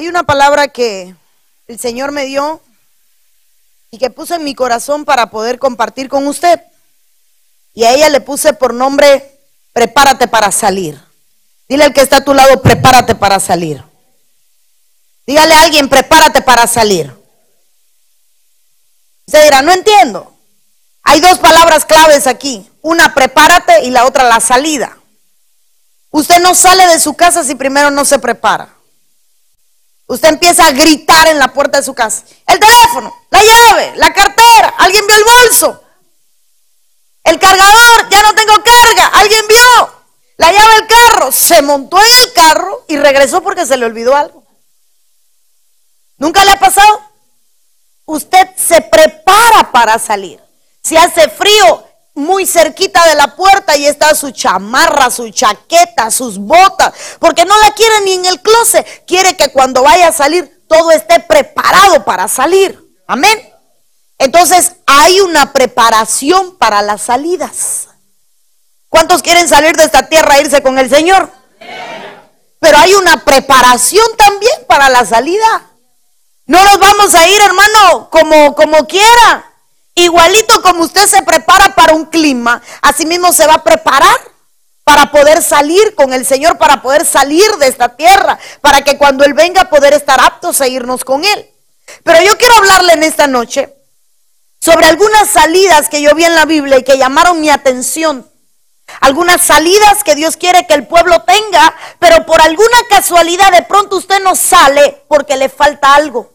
Hay una palabra que el Señor me dio y que puse en mi corazón para poder compartir con usted. Y a ella le puse por nombre, prepárate para salir. Dile al que está a tu lado, prepárate para salir. Dígale a alguien, prepárate para salir. Se dirá, no entiendo. Hay dos palabras claves aquí. Una, prepárate y la otra, la salida. Usted no sale de su casa si primero no se prepara. Usted empieza a gritar en la puerta de su casa. El teléfono, la llave, la cartera, alguien vio el bolso. El cargador, ya no tengo carga, alguien vio. La llave del carro, se montó en el carro y regresó porque se le olvidó algo. ¿Nunca le ha pasado? Usted se prepara para salir. Si hace frío, muy cerquita de la puerta y está su chamarra, su chaqueta, sus botas, porque no la quiere ni en el closet, quiere que cuando vaya a salir todo esté preparado para salir. Amén. Entonces hay una preparación para las salidas. ¿Cuántos quieren salir de esta tierra e irse con el Señor? Pero hay una preparación también para la salida. No nos vamos a ir, hermano, como, como quiera. Igualito como usted se prepara para un clima, así mismo se va a preparar para poder salir con el Señor, para poder salir de esta tierra, para que cuando Él venga poder estar aptos a irnos con Él. Pero yo quiero hablarle en esta noche sobre algunas salidas que yo vi en la Biblia y que llamaron mi atención. Algunas salidas que Dios quiere que el pueblo tenga, pero por alguna casualidad de pronto usted no sale porque le falta algo.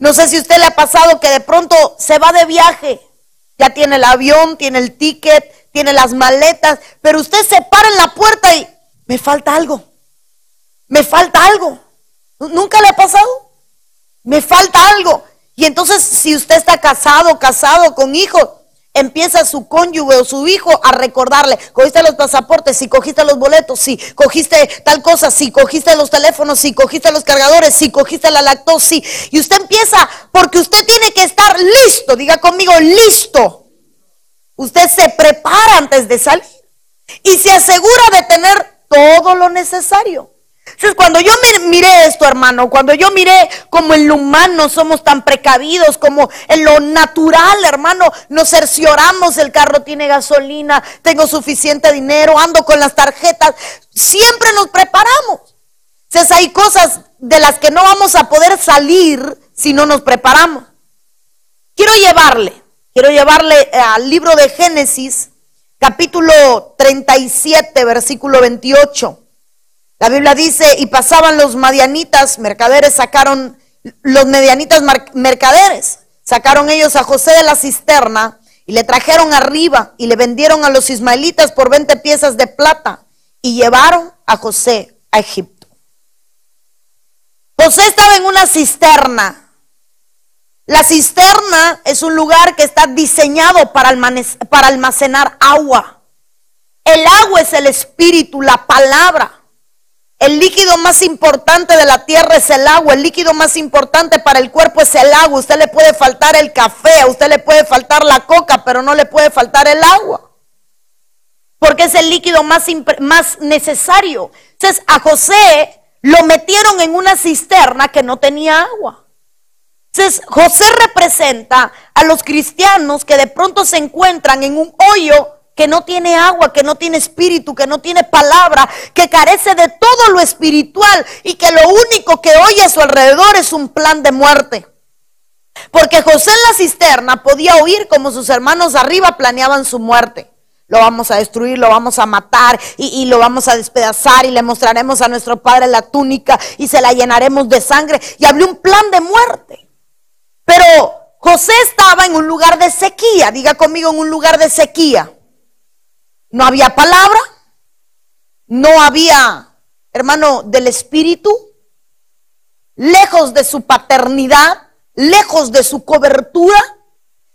No sé si usted le ha pasado que de pronto se va de viaje, ya tiene el avión, tiene el ticket, tiene las maletas, pero usted se para en la puerta y me falta algo, me falta algo. ¿Nunca le ha pasado? Me falta algo. Y entonces si usted está casado, casado con hijos, empieza su cónyuge o su hijo a recordarle, cogiste los pasaportes, si cogiste los boletos, si cogiste tal cosa, si cogiste los teléfonos, si cogiste los cargadores, si cogiste la lactosa, y usted empieza porque usted tiene que estar listo, diga conmigo, listo. Usted se prepara antes de salir y se asegura de tener todo lo necesario. Entonces, cuando yo miré esto, hermano, cuando yo miré como en lo humano somos tan precavidos, como en lo natural, hermano, nos cercioramos, el carro tiene gasolina, tengo suficiente dinero, ando con las tarjetas, siempre nos preparamos. Entonces, hay cosas de las que no vamos a poder salir si no nos preparamos. Quiero llevarle, quiero llevarle eh, al libro de Génesis, capítulo 37, versículo 28. La Biblia dice, y pasaban los madianitas, mercaderes, sacaron, los medianitas mercaderes, sacaron ellos a José de la cisterna y le trajeron arriba y le vendieron a los ismaelitas por 20 piezas de plata y llevaron a José a Egipto. José estaba en una cisterna. La cisterna es un lugar que está diseñado para almacenar agua. El agua es el espíritu, la palabra. El líquido más importante de la tierra es el agua. El líquido más importante para el cuerpo es el agua. usted le puede faltar el café, a usted le puede faltar la coca, pero no le puede faltar el agua. Porque es el líquido más, más necesario. Entonces a José lo metieron en una cisterna que no tenía agua. Entonces José representa a los cristianos que de pronto se encuentran en un hoyo que no tiene agua, que no tiene espíritu, que no tiene palabra, que carece de todo lo espiritual y que lo único que oye a su alrededor es un plan de muerte. Porque José en la cisterna podía oír como sus hermanos arriba planeaban su muerte. Lo vamos a destruir, lo vamos a matar y, lo vamos a despedazar y le mostraremos a nuestro padre la túnica y se la llenaremos de sangre. Y habló un plan de muerte. Pero José estaba en un lugar de sequía, diga conmigo en un lugar de sequía. No había palabra, no había, hermano, del Espíritu, lejos de su paternidad, lejos de su cobertura,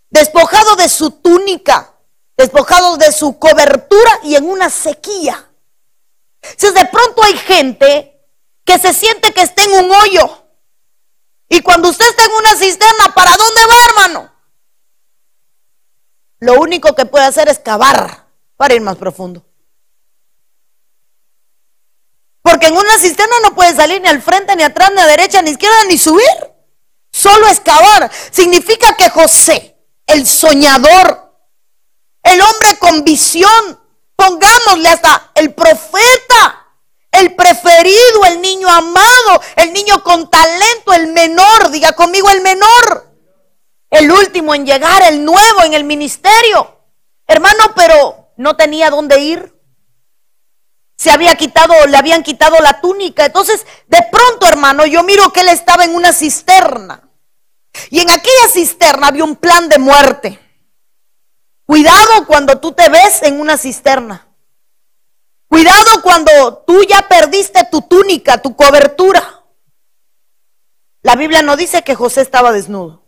despojado de su túnica, despojado de su cobertura y en una sequía. Si de pronto hay gente que se siente que está en un hoyo. Y cuando usted está en una cisterna, ¿para dónde va, hermano? Lo único que puede hacer es cavar para ir más profundo. Porque en una cisterna no puede salir ni al frente, ni atrás, ni a derecha, ni izquierda, ni subir. Solo excavar. Significa que José, el soñador, el hombre con visión, pongámosle hasta el profeta, el preferido, el niño amado, el niño con talento, el menor, diga conmigo el menor, el último en llegar, el nuevo en el ministerio. Hermano, pero no tenía dónde ir. Se había quitado, le habían quitado la túnica. Entonces, de pronto, hermano, yo miro que él estaba en una cisterna. Y en aquella cisterna había un plan de muerte. Cuidado cuando tú te ves en una cisterna. Cuidado cuando tú ya perdiste tu túnica, tu cobertura. La Biblia no dice que José estaba desnudo,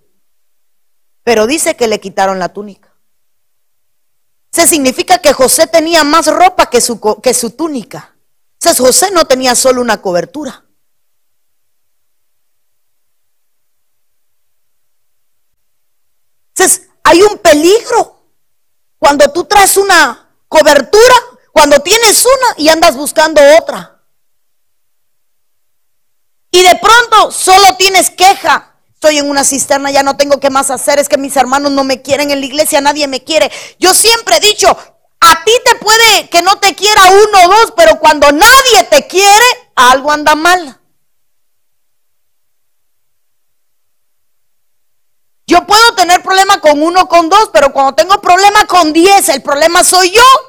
pero dice que le quitaron la túnica. Eso significa que José tenía más ropa que su, que su túnica. Entonces José no tenía solo una cobertura. Entonces hay un peligro cuando tú traes una cobertura, cuando tienes una y andas buscando otra. Y de pronto solo tienes queja. Estoy en una cisterna, ya no tengo qué más hacer. Es que mis hermanos no me quieren en la iglesia, nadie me quiere. Yo siempre he dicho, a ti te puede que no te quiera uno o dos, pero cuando nadie te quiere, algo anda mal. Yo puedo tener problema con uno, con dos, pero cuando tengo problema con diez, el problema soy yo.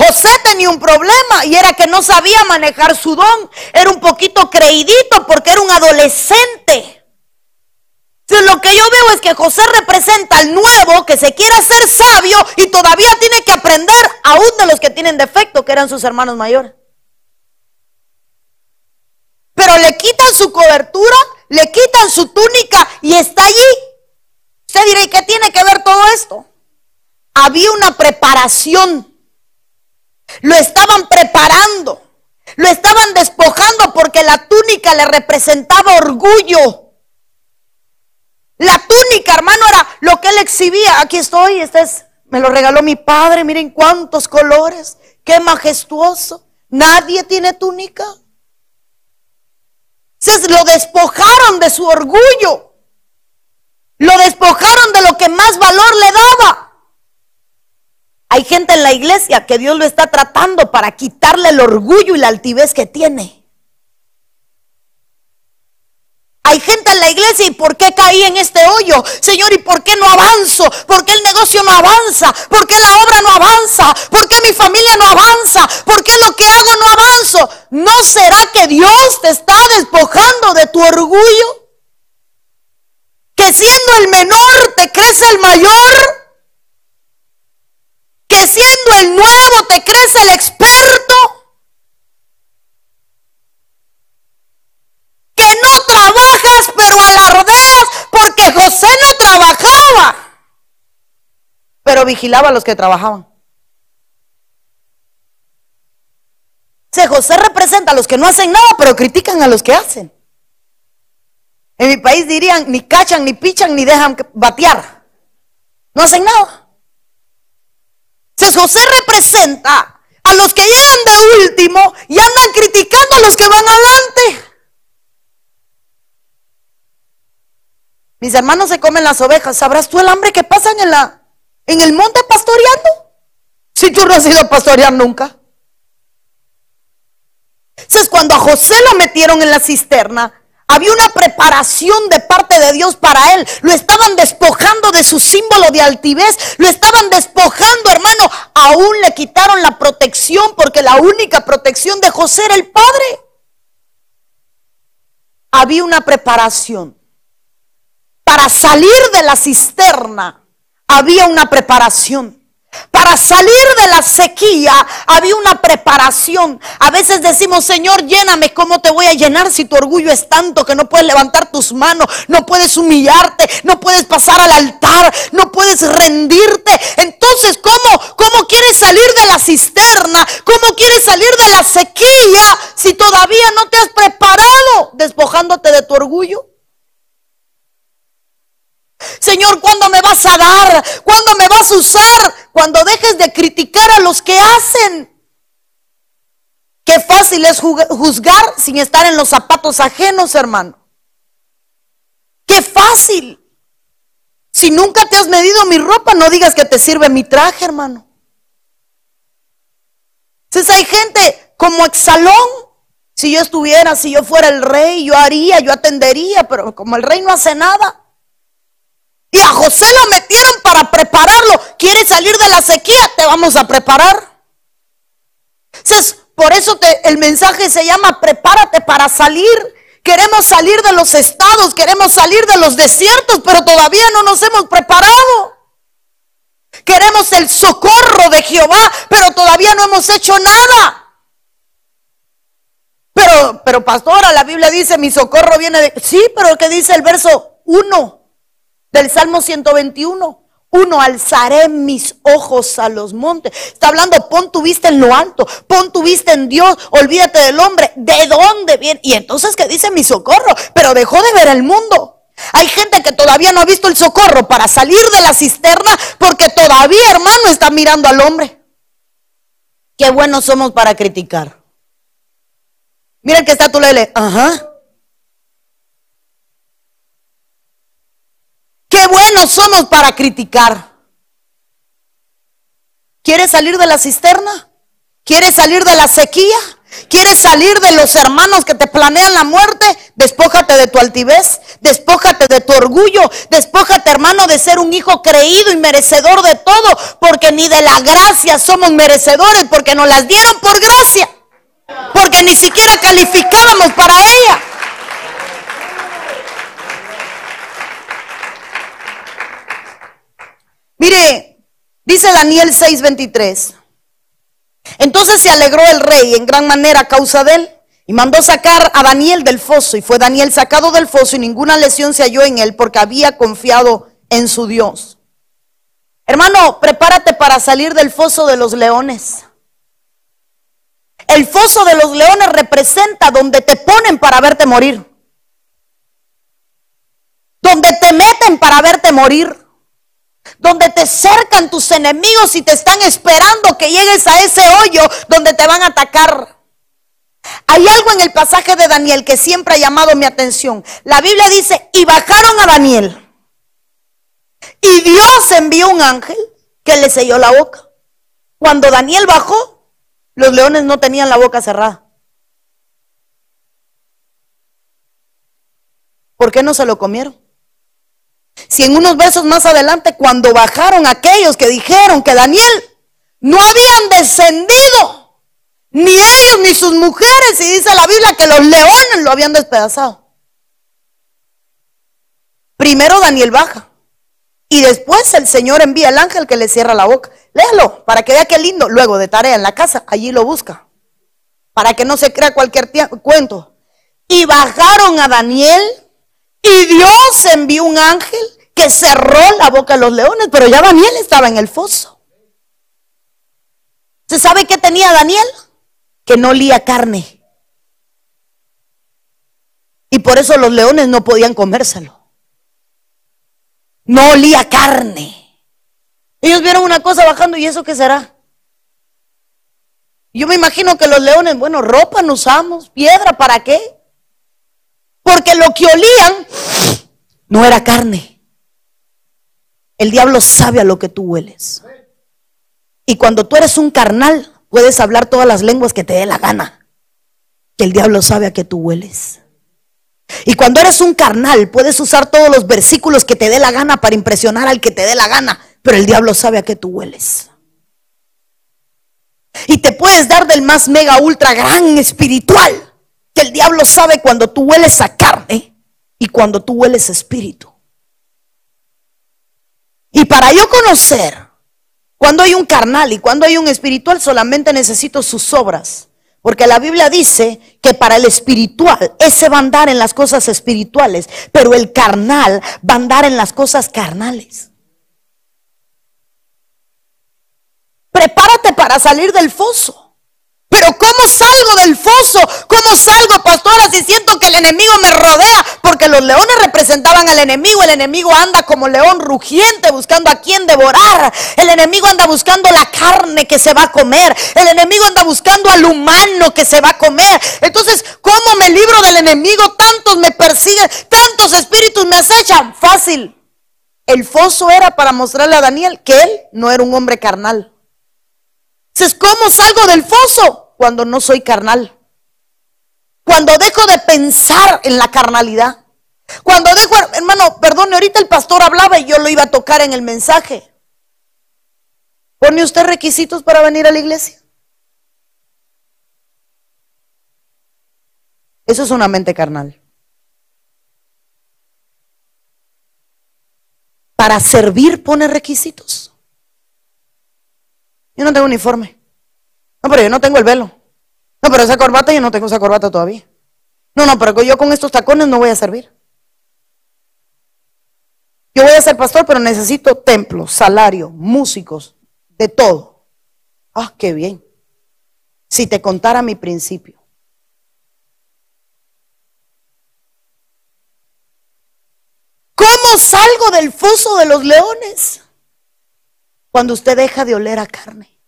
José tenía un problema y era que no sabía manejar su don. Era un poquito creidito porque era un adolescente. Lo que yo veo es que José representa al nuevo que se quiere hacer sabio y todavía tiene que aprender aún de los que tienen defecto, que eran sus hermanos mayores. Pero le quitan su cobertura le quitan su túnica y está allí. Usted dirá, ¿y qué tiene que ver todo esto? Había una preparación. Lo estaban preparando. Lo estaban despojando porque la túnica le representaba orgullo. La túnica, hermano, era lo que él exhibía. Aquí estoy, este es, me lo regaló mi padre. Miren cuántos colores. Qué majestuoso. Nadie tiene túnica. Se lo despojaron de su orgullo. Lo despojaron de lo que más valor le daba. Hay gente en la iglesia que Dios lo está tratando para quitarle el orgullo y la altivez que tiene. Hay gente en la iglesia y ¿por qué caí en este hoyo? Señor, ¿y por qué no avanzo? ¿Por qué el negocio no avanza? ¿Por qué la obra no avanza? ¿Por qué mi familia no avanza? ¿Por qué lo que hago no avanzo? ¿No será que Dios te está despojando de tu orgullo? Que siendo el menor te crece el mayor. Que siendo el nuevo te crece el experto. pero alardeas porque José no trabajaba, pero vigilaba a los que trabajaban. O José representa a los que no hacen nada, pero critican a los que hacen. En mi país dirían, ni cachan, ni pichan, ni dejan batear. No hacen nada. O José representa a los que llegan de último y andan criticando a los que van adelante. Mis hermanos se comen las ovejas. ¿Sabrás tú el hambre que pasan en, la, en el monte pastoreando? Si tú no has ido a pastorear nunca. Entonces, cuando a José lo metieron en la cisterna, había una preparación de parte de Dios para él. Lo estaban despojando de su símbolo de altivez. Lo estaban despojando, hermano. Aún le quitaron la protección porque la única protección de José era el Padre. Había una preparación para salir de la cisterna había una preparación. Para salir de la sequía había una preparación. A veces decimos, Señor, lléname. ¿Cómo te voy a llenar si tu orgullo es tanto que no puedes levantar tus manos, no puedes humillarte, no puedes pasar al altar, no puedes rendirte? Entonces, ¿cómo, cómo quieres salir de la cisterna? ¿Cómo quieres salir de la sequía si todavía no te has preparado despojándote de tu orgullo? Señor, ¿cuándo me vas a dar? ¿Cuándo me vas a usar? Cuando dejes de criticar a los que hacen. Qué fácil es juzgar sin estar en los zapatos ajenos, hermano. Qué fácil. Si nunca te has medido mi ropa, no digas que te sirve mi traje, hermano. Entonces hay gente como Exalón. Si yo estuviera, si yo fuera el rey, yo haría, yo atendería, pero como el rey no hace nada. Y a José lo metieron para prepararlo. ¿Quieres salir de la sequía? Te vamos a preparar. Entonces, por eso el mensaje se llama prepárate para salir. Queremos salir de los estados, queremos salir de los desiertos, pero todavía no nos hemos preparado. Queremos el socorro de Jehová, pero todavía no hemos hecho nada. Pero, pero pastora, la Biblia dice, mi socorro viene de... Sí, pero ¿qué dice el verso 1 del Salmo 121? Uno, alzaré mis ojos a los montes. Está hablando, pon tu vista en lo alto, pon tu vista en Dios, olvídate del hombre. ¿De dónde viene? Y entonces, ¿qué dice mi socorro? Pero dejó de ver el mundo. Hay gente que todavía no ha visto el socorro para salir de la cisterna porque todavía, hermano, está mirando al hombre. Qué buenos somos para criticar. Mira que está tu lele. Ajá. Qué buenos somos para criticar. ¿Quieres salir de la cisterna? ¿Quieres salir de la sequía? ¿Quieres salir de los hermanos que te planean la muerte? Despójate de tu altivez, despójate de tu orgullo, despójate hermano de ser un hijo creído y merecedor de todo, porque ni de la gracia somos merecedores, porque nos las dieron por gracia, porque ni siquiera calificábamos para ella. Mire, dice Daniel 6:23. Entonces se alegró el rey en gran manera a causa de él y mandó sacar a Daniel del foso. Y fue Daniel sacado del foso y ninguna lesión se halló en él porque había confiado en su Dios. Hermano, prepárate para salir del foso de los leones. El foso de los leones representa donde te ponen para verte morir. Donde te meten para verte morir donde te cercan tus enemigos y te están esperando que llegues a ese hoyo donde te van a atacar. Hay algo en el pasaje de Daniel que siempre ha llamado mi atención. La Biblia dice, y bajaron a Daniel. Y Dios envió un ángel que le selló la boca. Cuando Daniel bajó, los leones no tenían la boca cerrada. ¿Por qué no se lo comieron? Si en unos versos más adelante, cuando bajaron aquellos que dijeron que Daniel no habían descendido, ni ellos ni sus mujeres, y dice la Biblia que los leones lo habían despedazado. Primero Daniel baja y después el Señor envía al ángel que le cierra la boca. Léalo para que vea qué lindo. Luego de tarea en la casa, allí lo busca. Para que no se crea cualquier cuento. Y bajaron a Daniel y Dios envió un ángel que cerró la boca de los leones, pero ya Daniel estaba en el foso. ¿Se sabe qué tenía Daniel? Que no olía carne. Y por eso los leones no podían comérselo. No olía carne. Ellos vieron una cosa bajando y eso qué será. Yo me imagino que los leones, bueno, ropa no usamos, piedra, ¿para qué? Porque lo que olían no era carne. El diablo sabe a lo que tú hueles. Y cuando tú eres un carnal, puedes hablar todas las lenguas que te dé la gana. Que el diablo sabe a qué tú hueles. Y cuando eres un carnal, puedes usar todos los versículos que te dé la gana para impresionar al que te dé la gana. Pero el diablo sabe a qué tú hueles. Y te puedes dar del más mega ultra gran espiritual el diablo sabe cuando tú hueles a carne y cuando tú hueles a espíritu. Y para yo conocer cuando hay un carnal y cuando hay un espiritual, solamente necesito sus obras. Porque la Biblia dice que para el espiritual, ese va a andar en las cosas espirituales, pero el carnal va a andar en las cosas carnales. Prepárate para salir del foso. Pero ¿cómo salgo del foso? ¿Cómo salgo, pastora, si siento que el enemigo me rodea? Porque los leones representaban al enemigo. El enemigo anda como león rugiente buscando a quien devorar. El enemigo anda buscando la carne que se va a comer. El enemigo anda buscando al humano que se va a comer. Entonces, ¿cómo me libro del enemigo? Tantos me persiguen, tantos espíritus me acechan. Fácil. El foso era para mostrarle a Daniel que él no era un hombre carnal. Entonces, ¿cómo salgo del foso? Cuando no soy carnal. Cuando dejo de pensar en la carnalidad. Cuando dejo, hermano, perdone, ahorita el pastor hablaba y yo lo iba a tocar en el mensaje. ¿Pone usted requisitos para venir a la iglesia? Eso es una mente carnal. Para servir pone requisitos. Yo no tengo uniforme. No, pero yo no tengo el velo. No, pero esa corbata yo no tengo esa corbata todavía. No, no, pero yo con estos tacones no voy a servir. Yo voy a ser pastor, pero necesito templo, salario, músicos, de todo. Ah, qué bien. Si te contara mi principio. ¿Cómo salgo del foso de los leones? Cuando usted deja de oler a carne.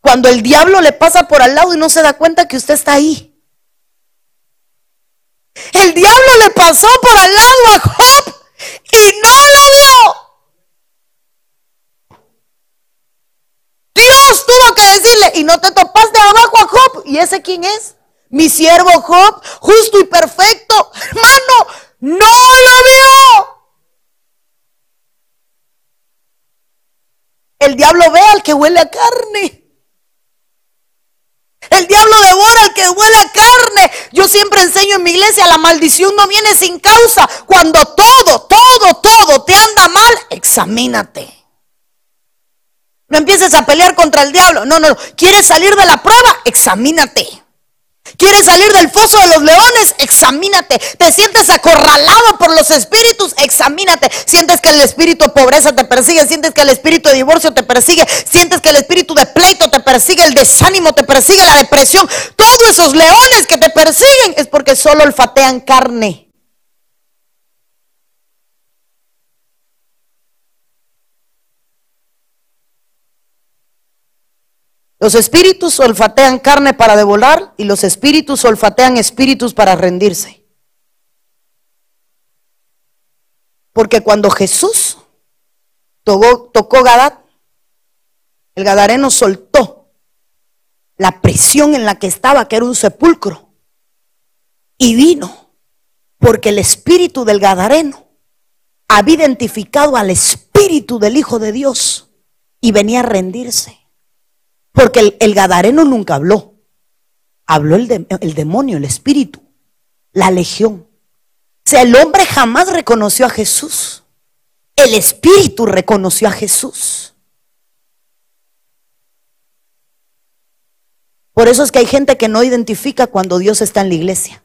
Cuando el diablo le pasa por al lado y no se da cuenta que usted está ahí. El diablo le pasó por al lado a Job y no lo vio. Dios tuvo que decirle, y no te topaste abajo a Job. ¿Y ese quién es? Mi siervo Job, justo y perfecto. Hermano, no lo vio. El diablo ve al que huele a carne. El diablo devora al que huele a carne. Yo siempre enseño en mi iglesia, la maldición no viene sin causa. Cuando todo, todo, todo te anda mal, examínate. No empieces a pelear contra el diablo. No, no, no. ¿Quieres salir de la prueba? Examínate. ¿Quieres salir del foso de los leones? Examínate. ¿Te sientes acorralado por los espíritus? Examínate. ¿Sientes que el espíritu de pobreza te persigue? ¿Sientes que el espíritu de divorcio te persigue? ¿Sientes que el espíritu de pleito te persigue? ¿El desánimo te persigue? ¿La depresión? Todos esos leones que te persiguen es porque solo olfatean carne. Los espíritus olfatean carne para devorar y los espíritus olfatean espíritus para rendirse. Porque cuando Jesús tocó, tocó Gadat, el Gadareno soltó la presión en la que estaba, que era un sepulcro, y vino, porque el espíritu del Gadareno había identificado al espíritu del Hijo de Dios y venía a rendirse. Porque el, Gadareno nunca habló. Habló el, el demonio, el espíritu, la legión. O sea, el hombre jamás reconoció a Jesús. El espíritu reconoció a Jesús. Por eso es que hay gente que no identifica cuando Dios está en la iglesia.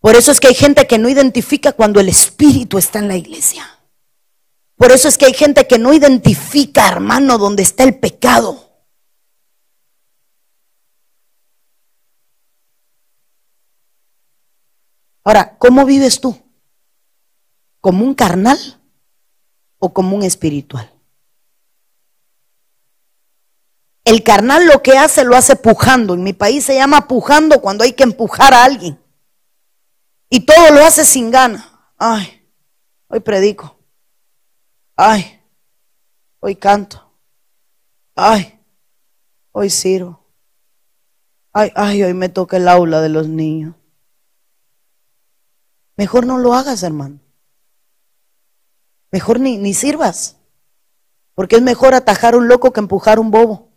Por eso es que hay gente que no identifica cuando el Espíritu está en la iglesia. Por eso es que hay gente que no identifica, hermano, dónde está el pecado. Ahora, ¿cómo vives tú? ¿Como un carnal o como un espiritual? El carnal lo que hace lo hace pujando. En mi país se llama pujando cuando hay que empujar a alguien. Y todo lo hace sin gana. Ay, hoy predico. Ay, hoy canto. Ay, hoy sirvo. Ay, ay, hoy me toca el aula de los niños. Mejor no lo hagas, hermano. Mejor ni, ni sirvas. Porque es mejor atajar un loco que empujar un bobo.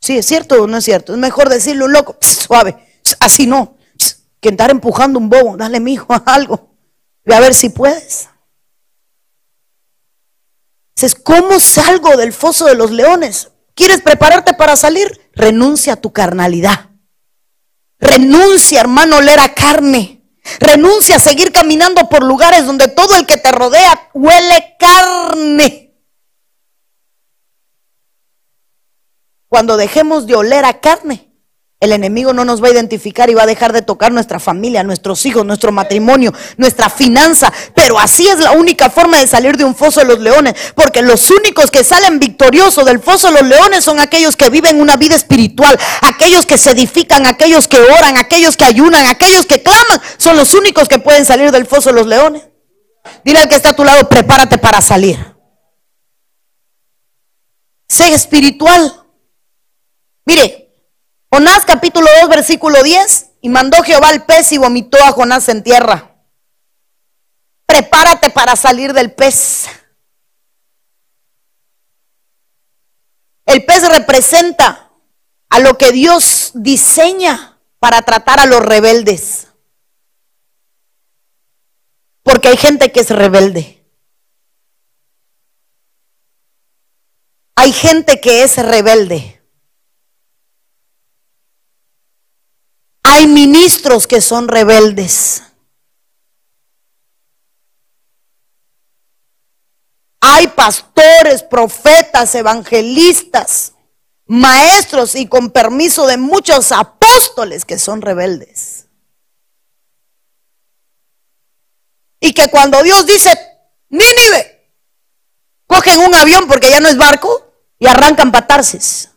Sí, es cierto o no es cierto. Es mejor decirle un loco, suave, así no, que estar empujando un bobo. Dale, mi hijo, algo. Ve a ver si puedes. ¿Cómo salgo del foso de los leones? ¿Quieres prepararte para salir? Renuncia a tu carnalidad. Renuncia, hermano, a oler a carne. Renuncia a seguir caminando por lugares donde todo el que te rodea huele carne. Cuando dejemos de oler a carne, el enemigo no nos va a identificar y va a dejar de tocar nuestra familia, nuestros hijos, nuestro matrimonio, nuestra finanza. Pero así es la única forma de salir de un foso de los leones. Porque los únicos que salen victoriosos del foso de los leones son aquellos que viven una vida espiritual, aquellos que se edifican, aquellos que oran, aquellos que ayunan, aquellos que claman. Son los únicos que pueden salir del foso de los leones. Dile al que está a tu lado, prepárate para salir. Sé espiritual. Mire, Jonás capítulo 2 versículo 10, y mandó Jehová el pez y vomitó a Jonás en tierra. Prepárate para salir del pez. El pez representa a lo que Dios diseña para tratar a los rebeldes. Porque hay gente que es rebelde. Hay gente que es rebelde. Hay ministros que son rebeldes. Hay pastores, profetas, evangelistas, maestros y con permiso de muchos apóstoles que son rebeldes. Y que cuando Dios dice, Nínive, cogen un avión porque ya no es barco y arrancan patarses.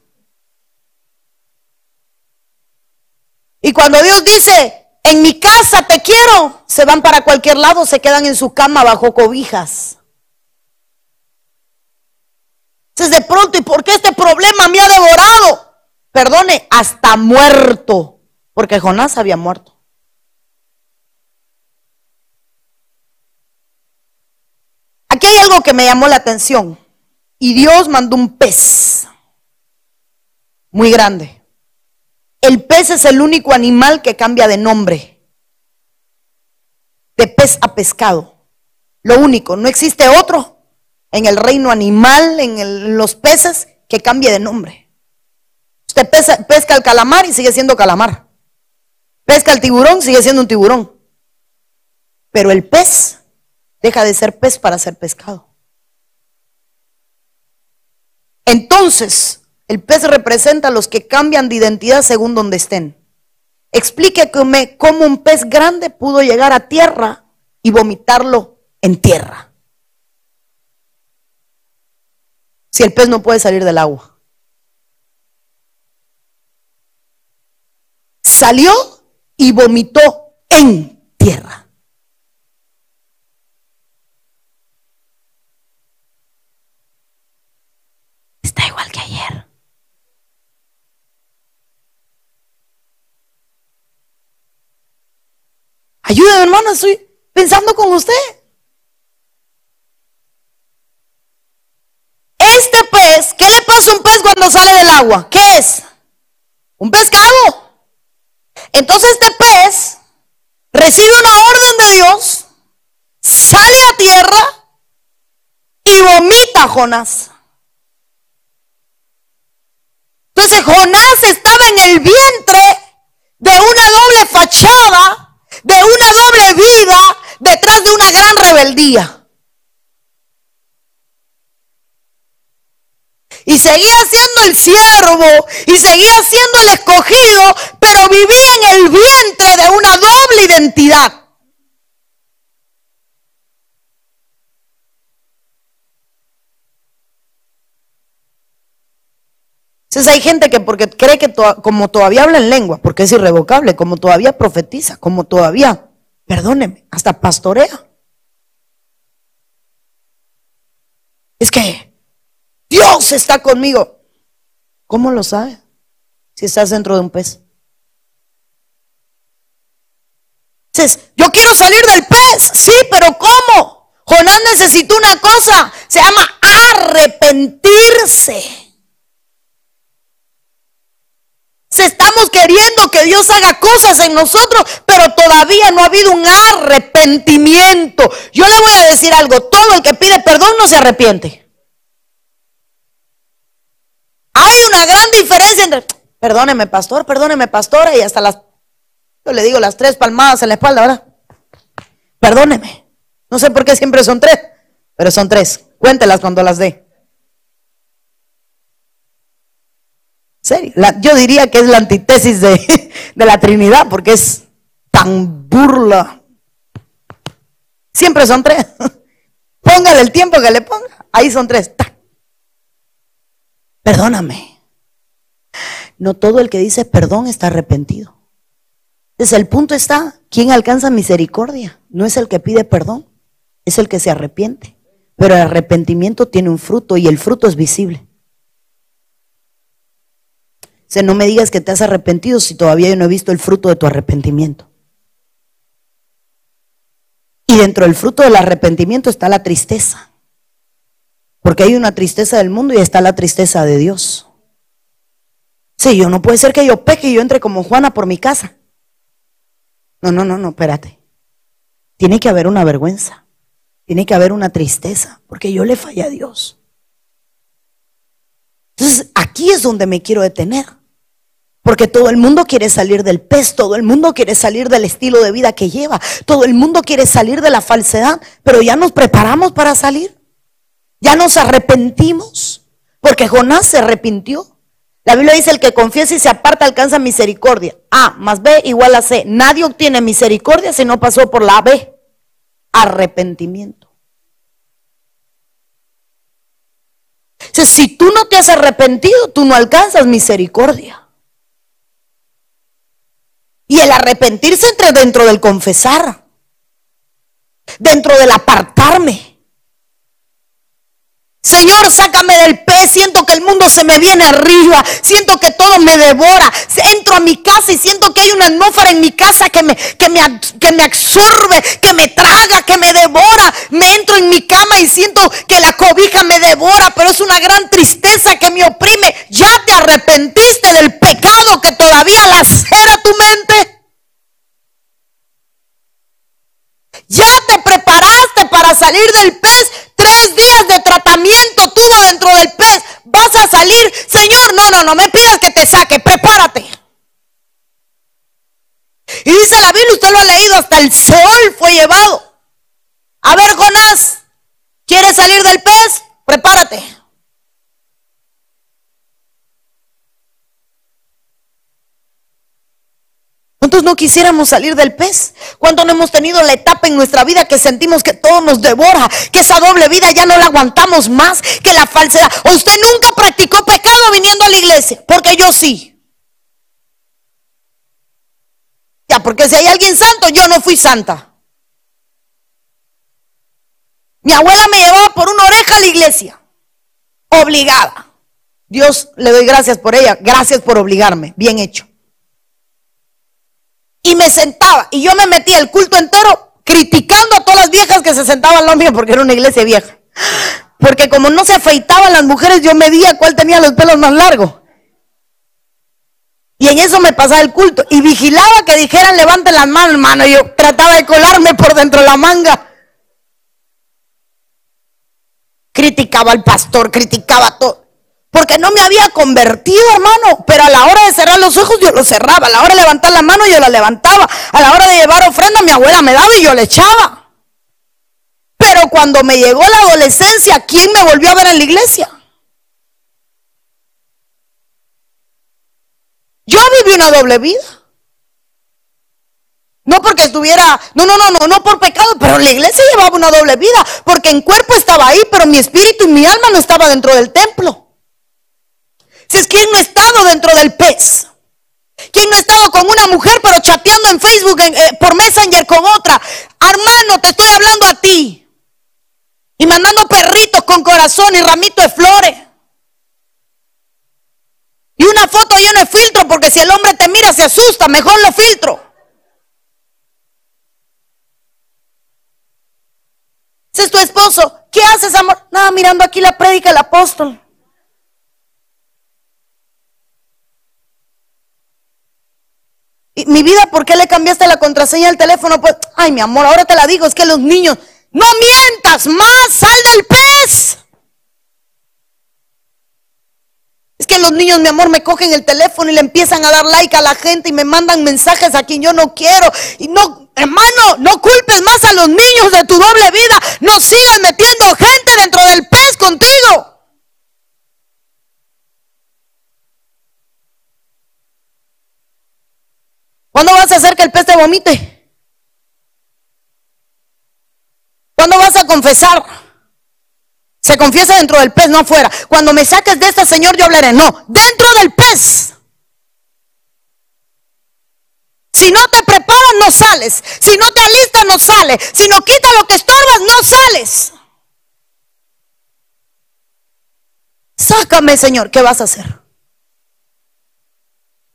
Y cuando Dios dice, en mi casa te quiero, se van para cualquier lado, se quedan en su cama bajo cobijas. Entonces de pronto, ¿y por qué este problema me ha devorado? Perdone, hasta muerto, porque Jonás había muerto. Aquí hay algo que me llamó la atención. Y Dios mandó un pez muy grande. El pez es el único animal que cambia de nombre. De pez a pescado. Lo único. No existe otro en el reino animal, en los peces, que cambie de nombre. Usted pesca el calamar y sigue siendo calamar. Pesca el tiburón, sigue siendo un tiburón. Pero el pez deja de ser pez para ser pescado. Entonces, el pez representa a los que cambian de identidad según donde estén. Explique cómo un pez grande pudo llegar a tierra y vomitarlo en tierra. Si el pez no puede salir del agua. Salió y vomitó en tierra. Ayúdame, hermano, estoy pensando con usted. Este pez, ¿qué le pasa a un pez cuando sale del agua? ¿Qué es? Un pescado. Entonces este pez recibe una orden de Dios, sale a tierra y vomita a Jonás. Entonces Jonás estaba en el vientre de una doble fachada de una doble vida detrás de una gran rebeldía. Y seguía siendo el siervo y seguía siendo el escogido, pero vivía en el vientre de una doble identidad. Entonces hay gente que porque cree que como todavía habla en lengua, porque es irrevocable, como todavía profetiza, como todavía, perdóneme, hasta pastorea. Es que Dios está conmigo. ¿Cómo lo sabe? Si estás dentro de un pez. Dices, yo quiero salir del pez. Sí, pero ¿cómo? Jonás necesitó una cosa, se llama arrepentirse. Estamos queriendo que Dios haga cosas en nosotros, pero todavía no ha habido un arrepentimiento. Yo le voy a decir algo, todo el que pide perdón no se arrepiente. Hay una gran diferencia entre, perdóneme pastor, perdóneme pastora, y hasta las, yo le digo las tres palmadas en la espalda, ¿verdad? Perdóneme. No sé por qué siempre son tres, pero son tres. Cuéntelas cuando las dé. Serio. yo diría que es la antítesis de, la Trinidad, porque es tan burla. Siempre son tres. Póngale el tiempo que le ponga. Ahí son tres. Perdóname. No todo el que dice perdón está arrepentido. Entonces el punto está, ¿quién alcanza misericordia? No es el que pide perdón, es el que se arrepiente. Pero el arrepentimiento tiene un fruto y el fruto es visible. No me digas que te has arrepentido si todavía yo no he visto el fruto de tu arrepentimiento. Y dentro del fruto del arrepentimiento está la tristeza. Porque hay una tristeza del mundo y está la tristeza de Dios. Sí, yo no puede ser que yo peque y yo entre como Juana por mi casa. No, no, no, no, espérate. Tiene que haber una vergüenza. Tiene que haber una tristeza. Porque yo le fallé a Dios. Entonces, aquí es donde me quiero detener. Porque todo el mundo quiere salir del pez, todo el mundo quiere salir del estilo de vida que lleva, todo el mundo quiere salir de la falsedad, pero ya nos preparamos para salir. Ya nos arrepentimos, porque Jonás se arrepintió. La Biblia dice, el que confiesa y se aparta alcanza misericordia. A más B igual a C. Nadie obtiene misericordia si no pasó por la B. Arrepentimiento. si tú no te has arrepentido, tú no alcanzas misericordia. Y el arrepentirse entre dentro del confesar, dentro del apartarme. Señor, sácame del pez. Siento que el mundo se me viene arriba. Siento que todo me devora. Entro a mi casa y siento que hay una atmósfera en mi casa que me, que me, que me absorbe, que me traga, que me devora. Me entro en mi cama y siento que la cobija me devora, pero es una gran tristeza que me oprime. Ya te arrepentiste del pecado que todavía lacera tu mente. Ya te preparaste para salir del pez tres días de tratamiento tuvo dentro del pez. Vas a salir, Señor, no, no, no me pidas que te saque, prepárate. Y dice la Biblia, usted lo ha leído, hasta el sol fue llevado. A ver, Jonás, ¿quieres salir del pez? Prepárate. ¿Cuántos no quisiéramos salir del pez? ¿Cuántos no hemos tenido la etapa en nuestra vida que sentimos que todo nos devora? Que esa doble vida ya no la aguantamos más, que la falsedad. ¿O usted nunca practicó pecado viniendo a la iglesia? Porque yo sí. Ya, porque si hay alguien santo, yo no fui santa. Mi abuela me llevaba por una oreja a la iglesia. Obligada. Dios le doy gracias por ella. Gracias por obligarme. Bien hecho y me sentaba y yo me metía el culto entero criticando a todas las viejas que se sentaban lo mío porque era una iglesia vieja. Porque como no se afeitaban las mujeres, yo medía cuál tenía los pelos más largos. Y en eso me pasaba el culto. Y vigilaba que dijeran levanten las manos, hermano. Yo trataba de colarme por dentro de la manga. Criticaba al pastor, criticaba todo. Porque no me había convertido, hermano. Pero a la hora de cerrar los ojos, yo los cerraba. A la hora de levantar la mano, yo la levantaba. A la hora de llevar ofrenda, mi abuela me daba y yo le echaba. Pero cuando me llegó la adolescencia, ¿quién me volvió a ver en la iglesia? Yo viví una doble vida. No porque estuviera, no, no, no, no, no por pecado, pero la iglesia llevaba una doble vida, porque en cuerpo estaba ahí, pero mi espíritu y mi alma no estaba dentro del templo. Si es quien no ha estado dentro del pez. ¿Quién no ha estado con una mujer pero chateando en Facebook eh, por Messenger con otra? Hermano, te estoy hablando a ti. Y mandando perritos con corazón y ramito de flores. Y una foto llena de filtro porque si el hombre te mira se asusta, mejor lo filtro. Ese es tu esposo. ¿Qué haces, amor? Nada, mirando aquí la prédica del apóstol. Mi vida, ¿por qué le cambiaste la contraseña del teléfono? Pues, ay, mi amor, ahora te la digo, es que los niños, no mientas más, sal del pez. Es que los niños, mi amor, me cogen el teléfono y le empiezan a dar like a la gente y me mandan mensajes a quien yo no quiero. Y no, hermano, no culpes más a los niños de tu doble vida. No sigas metiendo gente dentro del pez contigo. ¿Cuándo vas a hacer que el pez te vomite? ¿Cuándo vas a confesar? Se confiesa dentro del pez, no afuera. Cuando me saques de esta, Señor, yo hablaré. No, dentro del pez. Si no te preparas, no sales. Si no te alistas, no sales. Si no quitas lo que estorbas, no sales. Sácame, Señor. ¿Qué vas a hacer?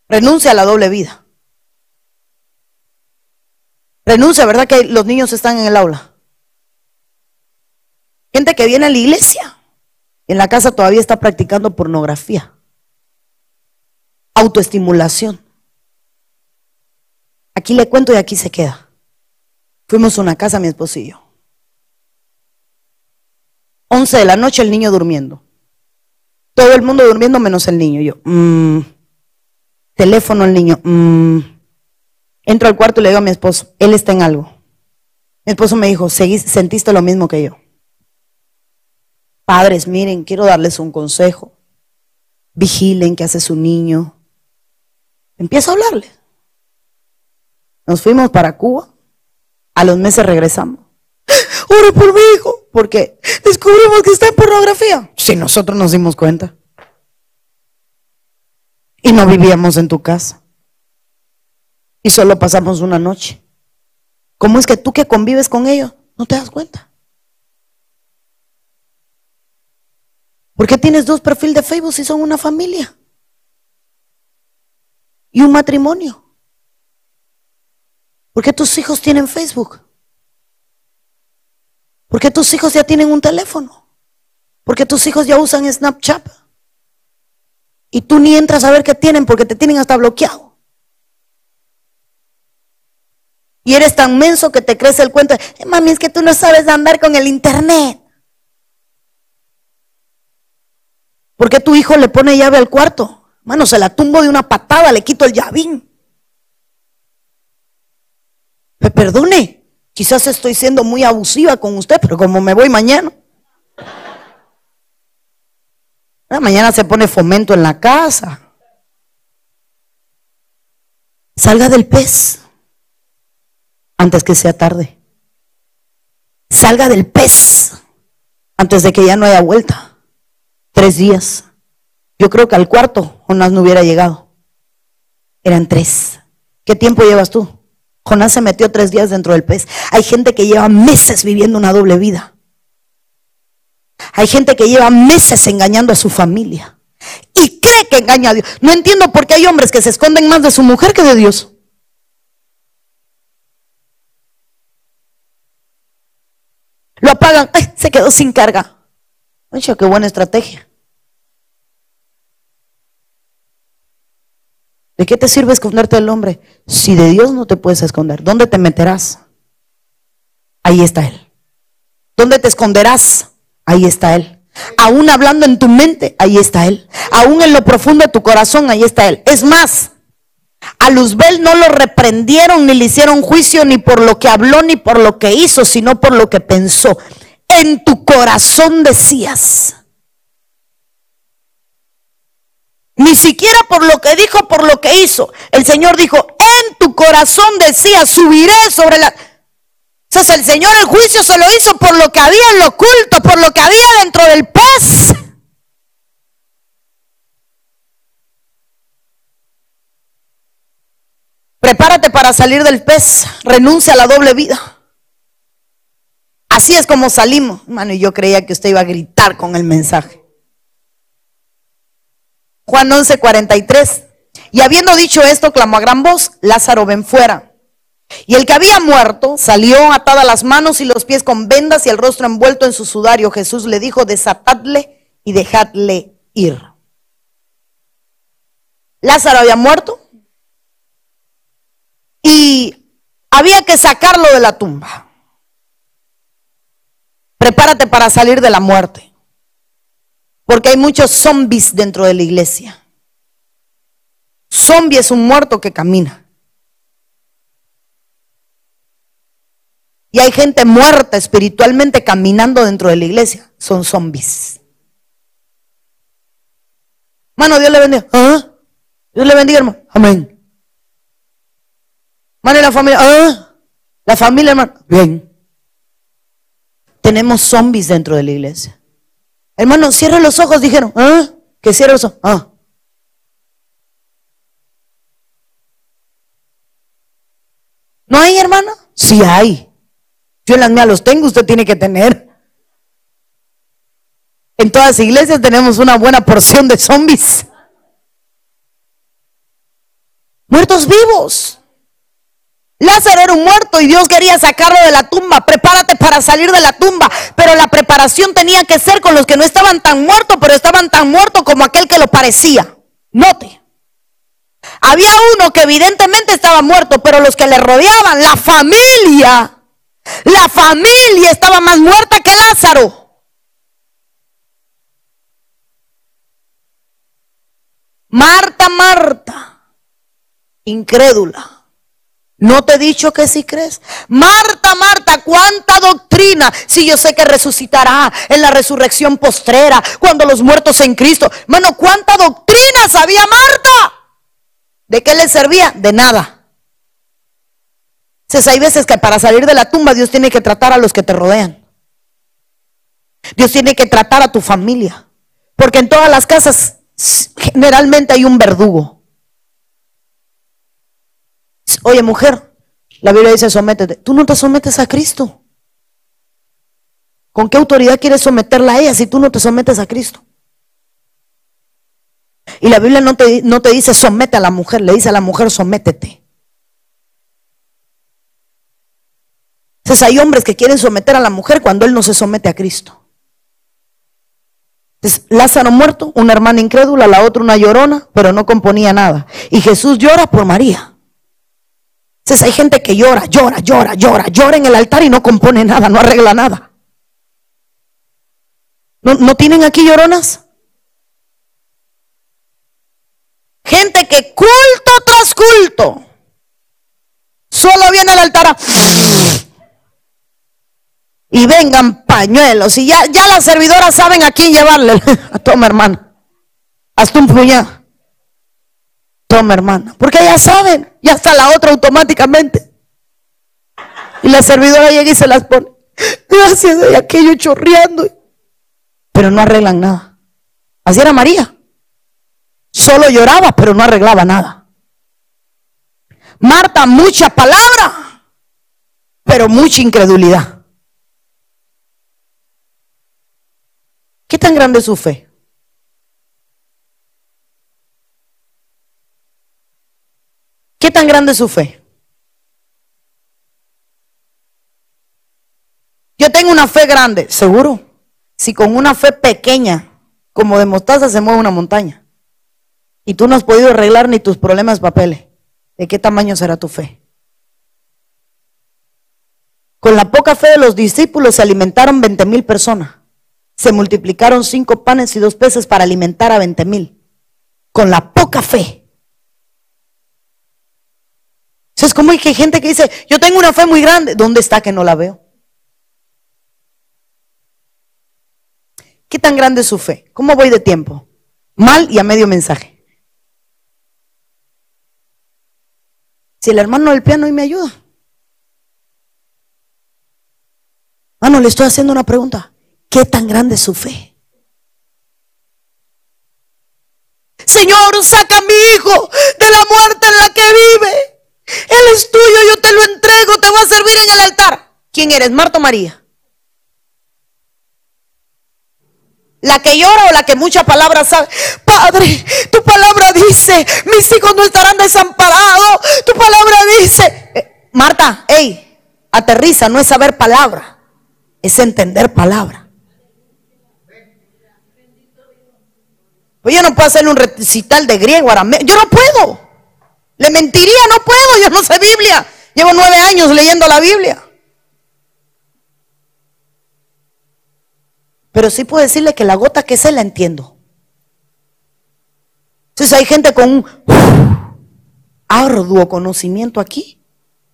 Renuncia a la doble vida. Renuncia, ¿verdad que los niños están en el aula? Gente que viene a la iglesia, en la casa todavía está practicando pornografía, autoestimulación. Aquí le cuento y aquí se queda. Fuimos a una casa, mi esposo y yo. 11 de la noche el niño durmiendo. Todo el mundo durmiendo menos el niño. Yo, mmm, teléfono el niño. Mmm. Entro al cuarto y le digo a mi esposo, él está en algo. Mi esposo me dijo, ¿sentiste lo mismo que yo? Padres, miren, quiero darles un consejo. Vigilen qué hace su niño. Empiezo a hablarle. Nos fuimos para Cuba. A los meses regresamos. Ore por mi hijo, porque descubrimos que está en pornografía. Si nosotros nos dimos cuenta. Y no vivíamos en tu casa y solo pasamos una noche. ¿Cómo es que tú que convives con ellos no te das cuenta? ¿Por qué tienes dos perfiles de Facebook si son una familia? Y un matrimonio. ¿Por qué tus hijos tienen Facebook? ¿Por qué tus hijos ya tienen un teléfono? ¿Por qué tus hijos ya usan Snapchat? Y tú ni entras a ver qué tienen porque te tienen hasta bloqueado. Y eres tan menso que te crees el cuento. Eh, mami, es que tú no sabes andar con el internet. ¿Por qué tu hijo le pone llave al cuarto? Mano, se la tumbo de una patada, le quito el llavín. Me perdone, quizás estoy siendo muy abusiva con usted, pero como me voy mañana. Ah, mañana se pone fomento en la casa. Salga del pez antes que sea tarde. Salga del pez antes de que ya no haya vuelta. Tres días. Yo creo que al cuarto Jonás no hubiera llegado. Eran tres. ¿Qué tiempo llevas tú? Jonás se metió tres días dentro del pez. Hay gente que lleva meses viviendo una doble vida. Hay gente que lleva meses engañando a su familia. Y cree que engaña a Dios. No entiendo por qué hay hombres que se esconden más de su mujer que de Dios. Lo apagan, se quedó sin carga. Oye, qué buena estrategia. ¿De qué te sirve esconderte del hombre? Si de Dios no te puedes esconder, ¿dónde te meterás? Ahí está Él. ¿Dónde te esconderás? Ahí está Él. Aún hablando en tu mente, ahí está Él. Aún en lo profundo de tu corazón, ahí está Él. Es más, a Luzbel no lo reprendieron ni le hicieron juicio ni por lo que habló ni por lo que hizo, sino por lo que pensó. En tu corazón decías. Ni siquiera por lo que dijo, por lo que hizo. El Señor dijo, en tu corazón decías, subiré sobre la... Entonces el Señor el juicio se lo hizo por lo que había en lo oculto, por lo que había dentro del pez. Prepárate para salir del pez, renuncia a la doble vida. Así es como salimos. Mano, y yo creía que usted iba a gritar con el mensaje. Juan 11, 43. Y habiendo dicho esto, clamó a gran voz, Lázaro, ven fuera. Y el que había muerto salió atada las manos y los pies con vendas y el rostro envuelto en su sudario. Jesús le dijo, desatadle y dejadle ir. Lázaro había muerto, y había que sacarlo de la tumba. Prepárate para salir de la muerte, porque hay muchos zombies dentro de la iglesia. Zombie es un muerto que camina. Y hay gente muerta espiritualmente caminando dentro de la iglesia. Son zombies. Mano, Dios le bendiga. ¿Ah? Dios le bendiga, hermano. Amén. Hermano, la familia, ah, la familia, hermano, bien. Tenemos zombies dentro de la iglesia. Hermano, cierre los ojos, dijeron, ah, que cierre los ojos, ah. ¿No hay, hermano? Sí hay. Yo en las mías los tengo, usted tiene que tener. En todas las iglesias tenemos una buena porción de zombies. Muertos vivos. Lázaro era un muerto y Dios quería sacarlo de la tumba. Prepárate para salir de la tumba. Pero la preparación tenía que ser con los que no estaban tan muertos, pero estaban tan muertos como aquel que lo parecía. Note. Había uno que evidentemente estaba muerto, pero los que le rodeaban, la familia, la familia estaba más muerta que Lázaro. Marta, Marta, incrédula. ¿No te he dicho que si crees? Marta, Marta, cuánta doctrina. Si yo sé que resucitará en la resurrección postrera, cuando los muertos en Cristo. Hermano, cuánta doctrina sabía Marta. ¿De qué le servía? De nada. Entonces hay veces que para salir de la tumba Dios tiene que tratar a los que te rodean. Dios tiene que tratar a tu familia. Porque en todas las casas generalmente hay un verdugo. Oye, mujer, la Biblia dice sométete. Tú no te sometes a Cristo. ¿Con qué autoridad quieres someterla a ella si tú no te sometes a Cristo? Y la Biblia no te, no te dice somete a la mujer, le dice a la mujer sométete. Entonces hay hombres que quieren someter a la mujer cuando él no se somete a Cristo. Lázaro muerto, una hermana incrédula, la otra una llorona, pero no componía nada. Y Jesús llora por María. Entonces hay gente que llora, llora, llora, llora, llora en el altar y no compone nada, no arregla nada. ¿No, ¿no tienen aquí lloronas? Gente que culto tras culto solo viene al altar y vengan pañuelos y ya, ya las servidoras saben a quién llevarle. Toma hermano, hasta un puñado. Toma hermano, porque ya saben, ya está la otra automáticamente. Y la servidora llega y se las pone. Gracias, de aquello chorreando. Pero no arreglan nada. Así era María. Solo lloraba, pero no arreglaba nada. Marta, mucha palabra, pero mucha incredulidad. ¿Qué tan grande es su fe? ¿Qué tan grande es su fe? Yo tengo una fe grande, seguro. Si con una fe pequeña, como de mostaza, se mueve una montaña y tú no has podido arreglar ni tus problemas papeles, ¿de qué tamaño será tu fe? Con la poca fe de los discípulos se alimentaron 20 mil personas. Se multiplicaron cinco panes y dos peces para alimentar a 20 mil. Con la poca fe. Es como hay gente que dice, yo tengo una fe muy grande. ¿Dónde está que no la veo? ¿Qué tan grande es su fe? ¿Cómo voy de tiempo? Mal y a medio mensaje. Si el hermano del piano y me ayuda. Mano, le estoy haciendo una pregunta. ¿Qué tan grande es su fe? Señor, saca a mi hijo de la muerte en la que vive. Él es tuyo, yo te lo entrego, te voy a servir en el altar. ¿Quién eres? Marta María. La que llora o la que muchas palabras sabe. Padre, tu palabra dice, mis hijos no estarán desamparados. Tu palabra dice. Eh, Marta, hey, aterriza, no es saber palabra, es entender palabra. Pues yo no puedo hacerle un recital de griego, arameo. Yo no puedo. Le mentiría, no puedo. Yo no sé Biblia. Llevo nueve años leyendo la Biblia. Pero sí puedo decirle que la gota que sé la entiendo. Entonces hay gente con un arduo conocimiento aquí,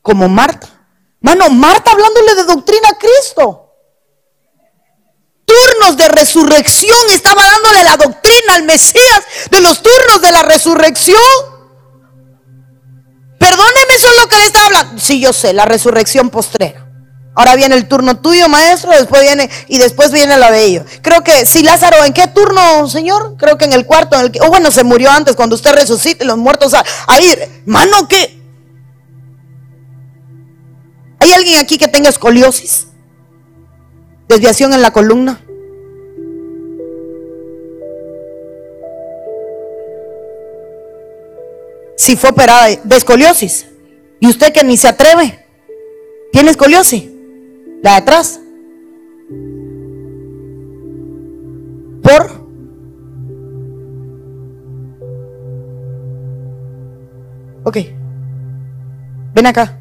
como Marta. Mano, Marta hablándole de doctrina a Cristo. Turnos de resurrección, estaba dándole la doctrina al Mesías de los turnos de la resurrección. Perdóneme Eso es lo que le está hablando. Sí, yo sé, la resurrección postrera. Ahora viene el turno tuyo, maestro, después viene y después viene la de ellos. Creo que si Lázaro, ¿en qué turno, Señor? Creo que en el cuarto, en el que, oh, bueno, se murió antes cuando usted resucite los muertos ahí, mano, ¿qué? ¿Hay alguien aquí que tenga escoliosis? Desviación en la columna. Si fue operada de escoliosis. Y usted que ni se atreve. ¿Tiene escoliosis? La de atrás. ¿Por? Ok. Ven acá.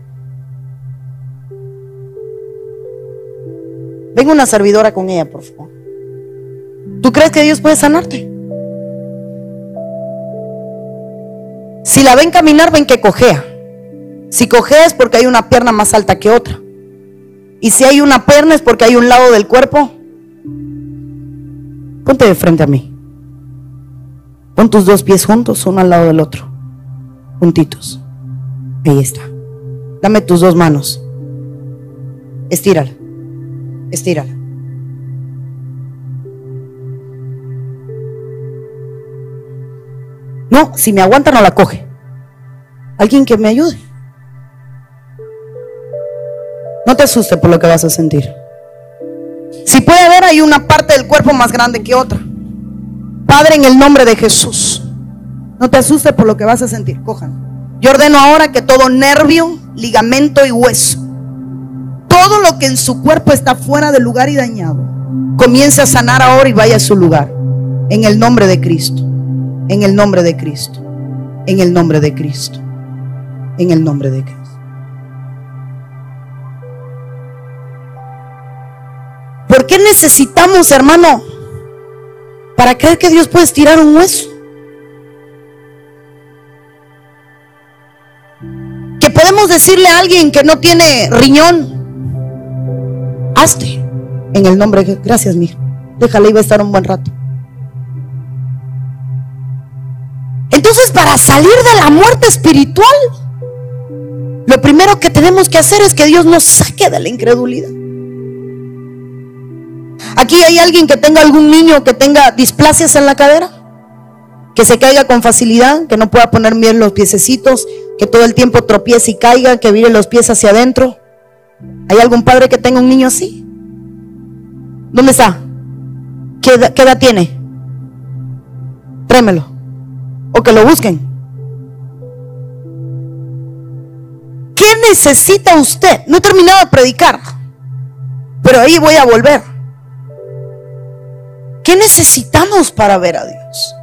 Venga una servidora con ella, por favor. ¿Tú crees que Dios puede sanarte? Si la ven caminar, ven que cojea. Si cojea es porque hay una pierna más alta que otra. Y si hay una pierna es porque hay un lado del cuerpo. Ponte de frente a mí. Pon tus dos pies juntos, uno al lado del otro. Juntitos. Ahí está. Dame tus dos manos. Estírala. Estírala. No, si me aguanta no la coge. Alguien que me ayude. No te asustes por lo que vas a sentir. Si puede haber, hay una parte del cuerpo más grande que otra. Padre, en el nombre de Jesús, no te asustes por lo que vas a sentir. Cojan. Yo ordeno ahora que todo nervio, ligamento y hueso todo lo que en su cuerpo está fuera del lugar y dañado, comience a sanar ahora y vaya a su lugar. En el nombre de Cristo. En el nombre de Cristo. En el nombre de Cristo. En el nombre de Cristo. ¿Por qué necesitamos, hermano, para creer que Dios puede estirar un hueso? Que podemos decirle a alguien que no tiene riñón, hazte en el nombre de gracias, mi Déjale, iba a estar un buen rato. Entonces, para salir de la muerte espiritual, lo primero que tenemos que hacer es que Dios nos saque de la incredulidad. Aquí hay alguien que tenga algún niño que tenga displasias en la cadera, que se caiga con facilidad, que no pueda poner bien los piececitos, que todo el tiempo tropiece y caiga, que vire los pies hacia adentro. ¿Hay algún padre que tenga un niño así? ¿Dónde está? ¿Qué edad, tiene? Trémelo. O que lo busquen. ¿Qué necesita usted? No he terminado de predicar, pero ahí voy a volver. ¿Qué necesitamos para ver a Dios?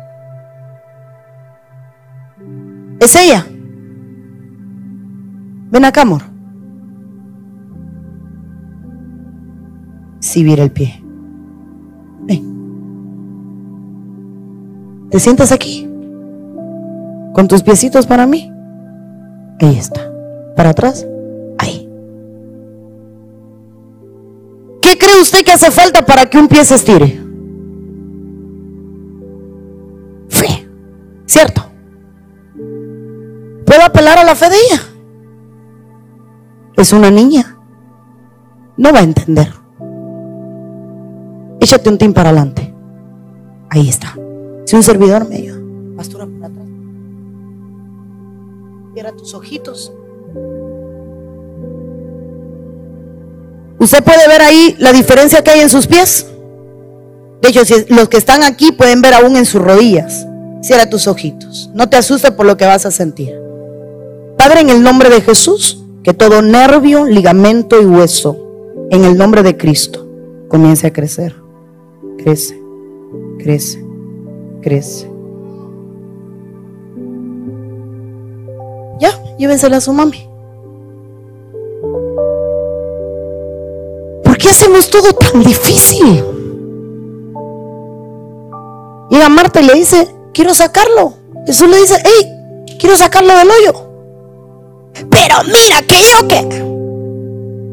Es ella. Ven acá, amor. si viera el pie. ¿Te sientas aquí? Con tus piecitos para mí. Ahí está. Para atrás. Ahí. ¿Qué cree usted que hace falta para que un pie se estire? Fe. ¿Cierto? ¿Puedo apelar a la fe de ella? Es una niña. No va a entender. Échate un team para adelante. Ahí está. Si un servidor me ayuda, pastora por atrás. Cierra tus ojitos. Usted puede ver ahí la diferencia que hay en sus pies. De hecho, los que están aquí pueden ver aún en sus rodillas. Cierra tus ojitos. No te asustes por lo que vas a sentir. Padre, en el nombre de Jesús, que todo nervio, ligamento y hueso, en el nombre de Cristo, comience a crecer crece, crece, crece. Llévensela a su mami. ¿Por qué hacemos todo tan difícil? Llega Marta y le dice, quiero sacarlo. Jesús le dice, hey, quiero sacarlo del hoyo. Pero mira que yo que...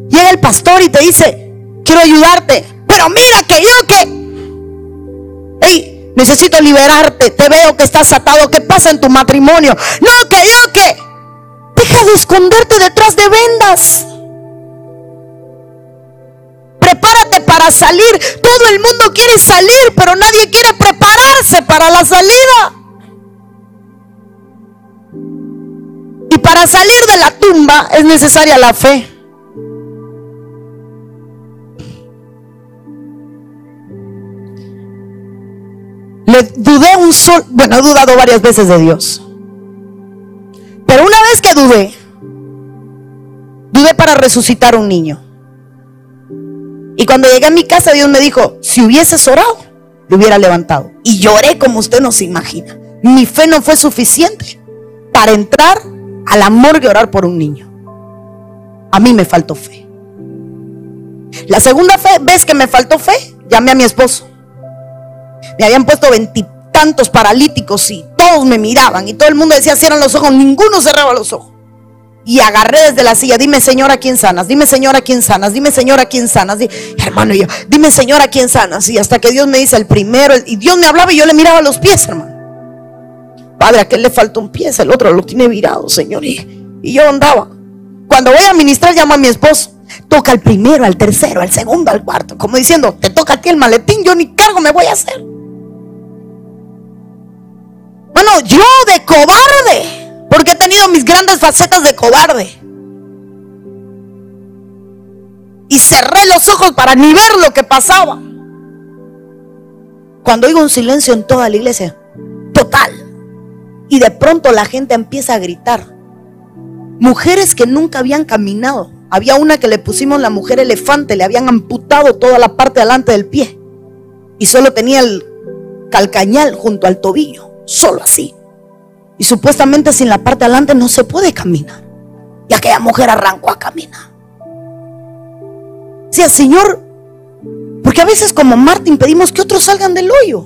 Llega el pastor y te dice, quiero ayudarte. Pero mira que yo que... Necesito liberarte. Te veo que estás atado. ¿Qué pasa en tu matrimonio? No, que yo que. Deja de esconderte detrás de vendas. Prepárate para salir. Todo el mundo quiere salir, pero nadie quiere prepararse para la salida. Y para salir de la tumba es necesaria la fe. Le dudé un sol, bueno, he dudado varias veces de Dios. Pero una vez que dudé, dudé para resucitar un niño. Y cuando llegué a mi casa, Dios me dijo, si hubieses orado, lo hubiera levantado. Y lloré como usted no se imagina. Mi fe no fue suficiente para entrar al amor de orar por un niño. A mí me faltó fe. La segunda fe, ¿ves que me faltó fe? Llamé a mi esposo. Me habían puesto veintitantos paralíticos y todos me miraban y todo el mundo decía cierran los ojos, ninguno cerraba los ojos. Y agarré desde la silla, dime Señor a quién sanas, dime Señor a quién sanas, dime Señor a quién sanas, hermano yo, dime Señor a quién sanas. Y hasta que Dios me dice el primero, y Dios me hablaba y yo le miraba los pies, hermano. Padre, a aquel le falta un pie, el otro lo tiene virado, Señor. Y, y yo andaba. Cuando voy a ministrar, llamo a mi esposo. Toca al primero, al tercero, al segundo, al cuarto. Como diciendo, te toca a ti el maletín, yo ni cargo me voy a hacer. Bueno, yo de cobarde, porque he tenido mis grandes facetas de cobarde. Y cerré los ojos para ni ver lo que pasaba. Cuando oigo un silencio en toda la iglesia, total. Y de pronto la gente empieza a gritar. Mujeres que nunca habían caminado. Había una que le pusimos la mujer elefante, le habían amputado toda la parte delante del pie. Y solo tenía el calcañal junto al tobillo solo así. Y supuestamente sin la parte adelante no se puede caminar. Y aquella mujer arrancó a caminar. Decía, Señor, porque a veces como Martín pedimos que otros salgan del hoyo.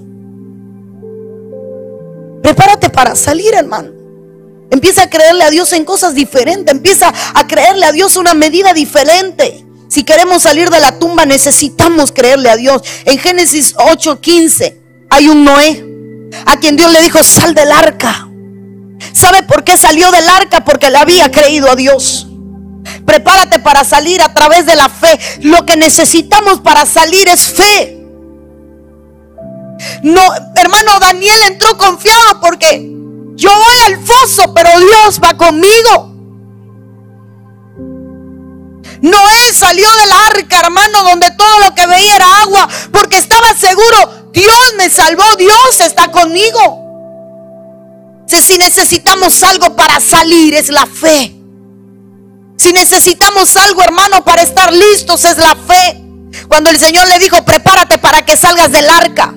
Prepárate para salir, hermano. Empieza a creerle a Dios en cosas diferentes. Empieza a creerle a Dios una medida diferente. Si queremos salir de la tumba necesitamos creerle a Dios. En Génesis 8:15 hay un Noé a quien Dios le dijo, sal del arca. ¿Sabe por qué salió del arca? Porque le había creído a Dios. Prepárate para salir a través de la fe. Lo que necesitamos para salir es fe. No, hermano Daniel entró confiado porque yo voy al foso, pero Dios va conmigo. Noé salió del arca, hermano, donde todo lo que veía era agua, porque estaba seguro, Dios me salvó, Dios está conmigo. Si necesitamos algo para salir es la fe. Si necesitamos algo, hermano, para estar listos es la fe. Cuando el Señor le dijo, prepárate para que salgas del arca.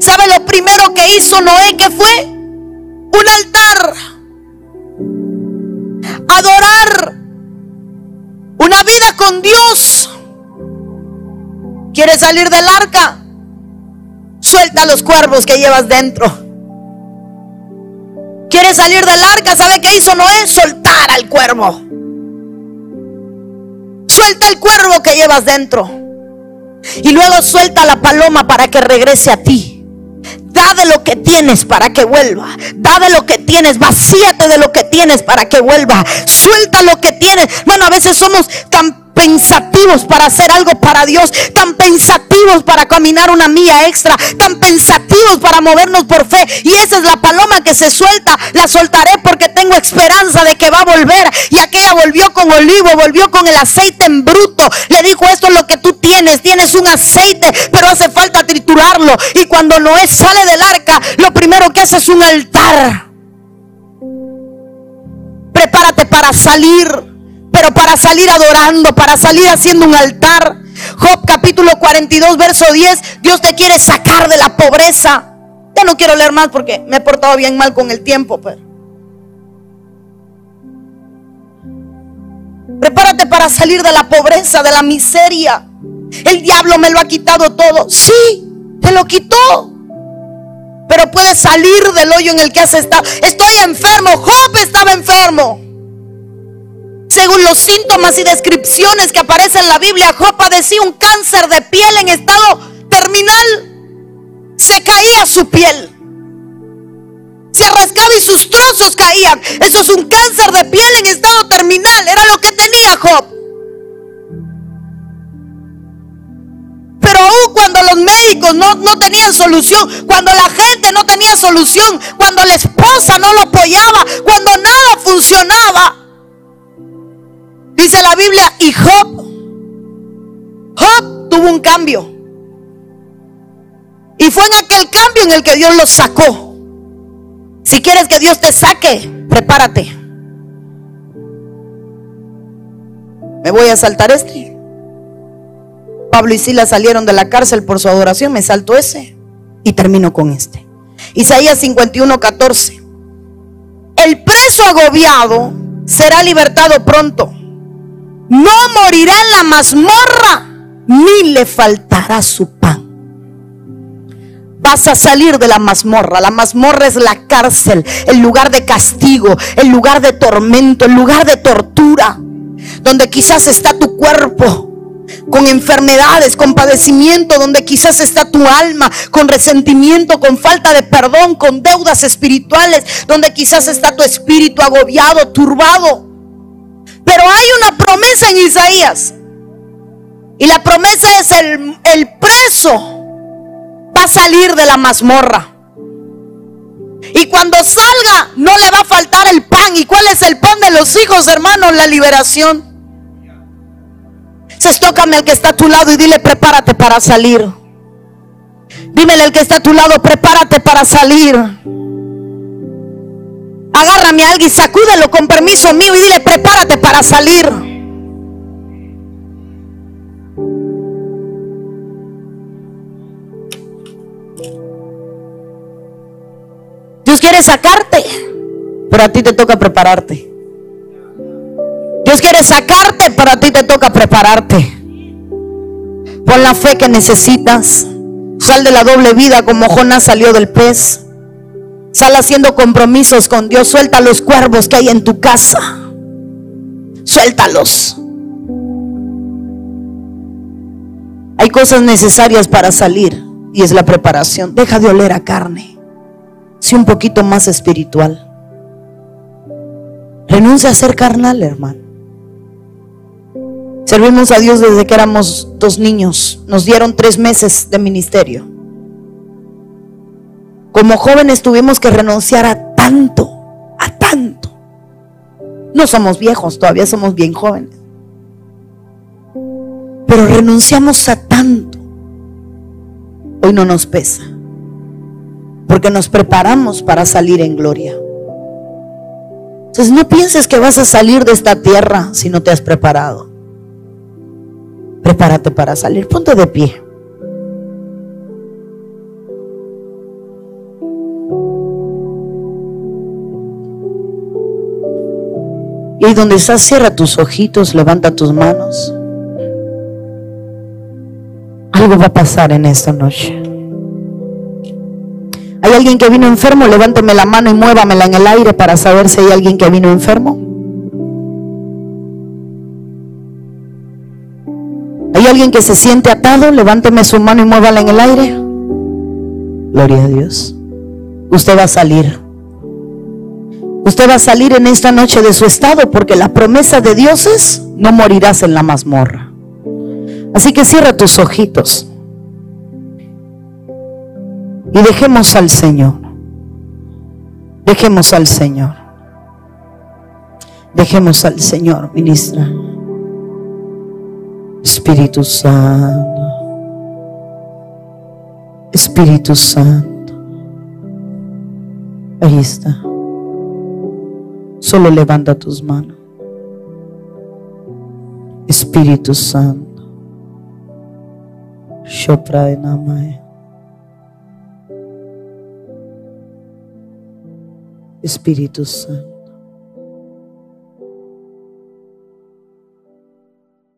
¿Sabe lo primero que hizo Noé? que fue? Un altar. Adorar. Una vida con Dios. ¿Quieres salir del arca? Suelta los cuervos que llevas dentro. ¿Quieres salir del arca? ¿Sabe qué hizo Noé? Soltar al cuervo. Suelta el cuervo que llevas dentro. Y luego suelta la paloma para que regrese a ti. Da de lo que tienes para que vuelva. Da de lo que tienes. Vacíate de lo que tienes para que vuelva. Suelta lo que tienes. Bueno, a veces somos tan pensativos para hacer algo para Dios, tan pensativos para caminar una milla extra, tan pensativos para movernos por fe. Y esa es la paloma que se suelta, la soltaré porque tengo esperanza de que va a volver. Y aquella volvió con olivo, volvió con el aceite en bruto. Le dijo, esto es lo que tú tienes, tienes un aceite, pero hace falta triturarlo. Y cuando Noé sale del arca, lo primero que hace es un altar. Prepárate para salir pero para salir adorando, para salir haciendo un altar. Job capítulo 42, verso 10, Dios te quiere sacar de la pobreza. Ya no quiero leer más porque me he portado bien mal con el tiempo. Pero. Prepárate para salir de la pobreza, de la miseria. El diablo me lo ha quitado todo. Sí, te lo quitó. Pero puedes salir del hoyo en el que has estado. Estoy enfermo. Job estaba enfermo. Según los síntomas y descripciones que aparecen en la Biblia, Job padecía un cáncer de piel en estado terminal. Se caía su piel. Se rascaba y sus trozos caían. Eso es un cáncer de piel en estado terminal. Era lo que tenía Job. Pero aún cuando los médicos no, no, tenían solución, cuando la gente no tenía solución, cuando la esposa no lo apoyaba, cuando nada funcionaba, dice la Biblia, y Job, Job tuvo un cambio. Y fue en aquel cambio en el que Dios lo sacó. Si quieres que Dios te saque, prepárate. Me voy a saltar este. Pablo y Sila salieron de la cárcel por su adoración, me salto ese y termino con este. Isaías 51, 14. El preso agobiado será libertado pronto. No morirá en la mazmorra, ni le faltará su pan vas a salir de la mazmorra. La mazmorra es la cárcel, el lugar de castigo, el lugar de tormento, el lugar de tortura, donde quizás está tu cuerpo con enfermedades, con padecimiento, donde quizás está tu alma, con resentimiento, con falta de perdón, con deudas espirituales, donde quizás está tu espíritu agobiado, turbado. Pero hay una promesa en Isaías. Y la promesa es el, el preso va a salir de la mazmorra. Y cuando salga, no le va a faltar el pan. ¿Y cuál es el pan de los hijos, hermanos? La liberación. Se tócame al que está a tu lado y dile, prepárate para salir. Dímele al que está a tu lado, prepárate para salir. Agárrame a alguien y sacúdelo con permiso mío y dile, prepárate para salir. Dios quiere sacarte, pero a ti te toca prepararte. Dios quiere sacarte, pero a ti te toca prepararte. Pon la fe que necesitas. Sal de la doble vida como Jonás salió del pez. Sal haciendo compromisos con Dios. Suelta los cuervos que hay en tu casa. Suéltalos. Hay cosas necesarias para salir y es la preparación. Deja de oler a carne un poquito más espiritual. Renuncia a ser carnal, hermano. Servimos a Dios desde que éramos dos niños. Nos dieron tres meses de ministerio. Como jóvenes tuvimos que renunciar a tanto, a tanto. No somos viejos, todavía somos bien jóvenes. Pero renunciamos a tanto. Hoy no nos pesa porque nos preparamos para salir en gloria. Entonces no pienses que vas a salir de esta tierra si no te has preparado. Prepárate para salir. Ponte de pie. Y donde estás, cierra tus ojitos, levanta tus manos. Algo va a pasar en esta noche. ¿Hay alguien que vino enfermo? Levánteme la mano y muévamela en el aire para saber si hay alguien que vino enfermo. ¿Hay alguien que se siente atado? Levánteme su mano y muévala en el aire. Gloria a Dios. Usted va a salir. Usted va a salir en esta noche de su estado porque la promesa de Dios es no morirás en la mazmorra. Así que cierra tus ojitos. Y dejemos al Señor. Dejemos al Señor. Dejemos al Señor, ministra. Espíritu Santo. Espíritu Santo. Ahí está. Solo levanta tus manos. Espíritu Santo. Shopra Namaya. Espíritu Santo.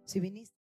Si